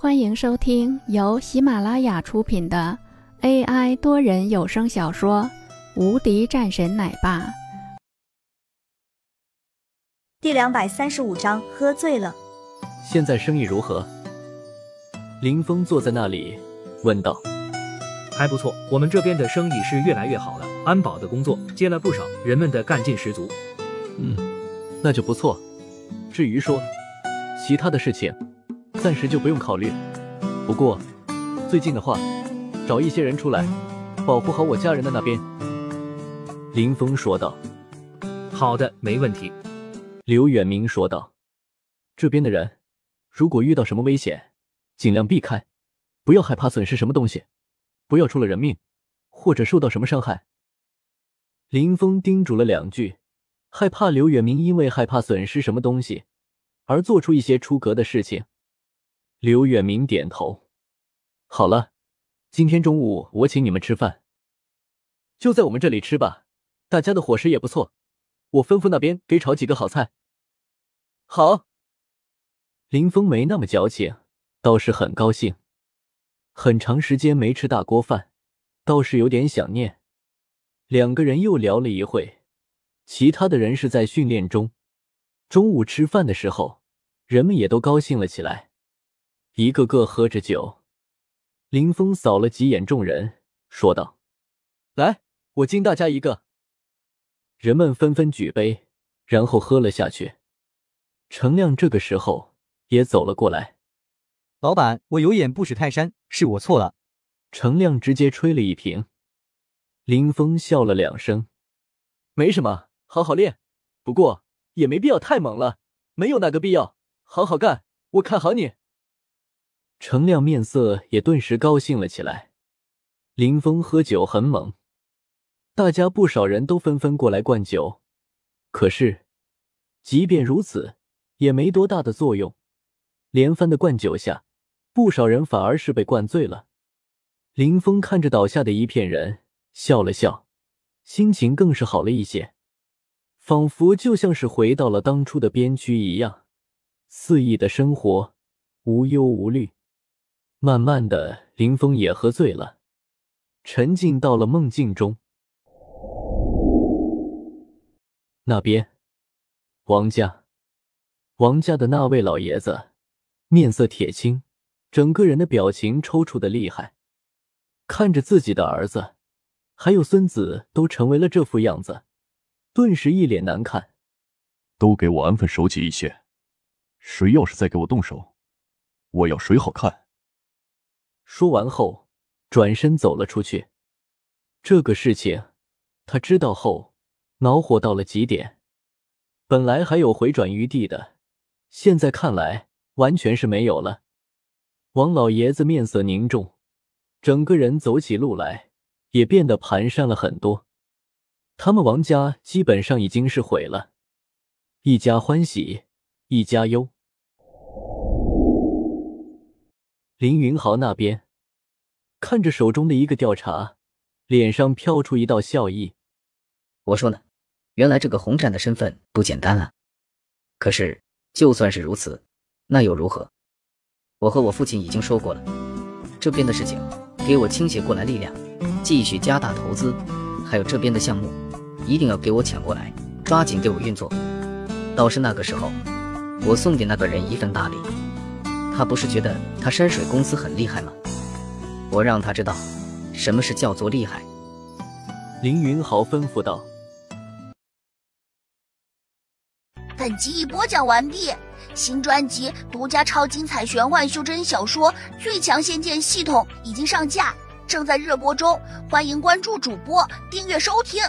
欢迎收听由喜马拉雅出品的 AI 多人有声小说《无敌战神奶爸》第两百三十五章，喝醉了。现在生意如何？林峰坐在那里问道。还不错，我们这边的生意是越来越好了，安保的工作接了不少，人们的干劲十足。嗯，那就不错。至于说其他的事情，暂时就不用考虑。不过最近的话，找一些人出来，保护好我家人的那边。林峰说道。好的，没问题。刘远明说道。这边的人，如果遇到什么危险，尽量避开，不要害怕损失什么东西。不要出了人命，或者受到什么伤害。林峰叮嘱了两句，害怕刘远明因为害怕损失什么东西而做出一些出格的事情。刘远明点头，好了，今天中午我请你们吃饭，就在我们这里吃吧。大家的伙食也不错，我吩咐那边给炒几个好菜。好，林峰没那么矫情，倒是很高兴。很长时间没吃大锅饭，倒是有点想念。两个人又聊了一会，其他的人是在训练中。中午吃饭的时候，人们也都高兴了起来，一个个喝着酒。林峰扫了几眼众人，说道：“来，我敬大家一个。”人们纷纷举杯，然后喝了下去。程亮这个时候也走了过来。老板，我有眼不识泰山，是我错了。程亮直接吹了一瓶，林峰笑了两声，没什么，好好练，不过也没必要太猛了，没有那个必要，好好干，我看好你。程亮面色也顿时高兴了起来。林峰喝酒很猛，大家不少人都纷纷过来灌酒，可是即便如此，也没多大的作用，连番的灌酒下。不少人反而是被灌醉了。林峰看着倒下的一片人，笑了笑，心情更是好了一些，仿佛就像是回到了当初的边区一样，肆意的生活，无忧无虑。慢慢的，林峰也喝醉了，沉浸到了梦境中。那边，王家，王家的那位老爷子，面色铁青。整个人的表情抽搐的厉害，看着自己的儿子，还有孙子都成为了这副样子，顿时一脸难看。都给我安分守己一些，谁要是再给我动手，我要谁好看？说完后，转身走了出去。这个事情他知道后，恼火到了极点。本来还有回转余地的，现在看来完全是没有了。王老爷子面色凝重，整个人走起路来也变得蹒跚了很多。他们王家基本上已经是毁了，一家欢喜一家忧。林云豪那边看着手中的一个调查，脸上飘出一道笑意。我说呢，原来这个红战的身份不简单啊。可是就算是如此，那又如何？我和我父亲已经说过了，这边的事情给我倾斜过来力量，继续加大投资，还有这边的项目，一定要给我抢过来，抓紧给我运作。到时那个时候，我送给那个人一份大礼，他不是觉得他山水公司很厉害吗？我让他知道什么是叫做厉害。凌云豪吩咐道。本集已播讲完毕。新专辑独家超精彩玄幻修真小说《最强仙剑系统》已经上架，正在热播中，欢迎关注主播，订阅收听。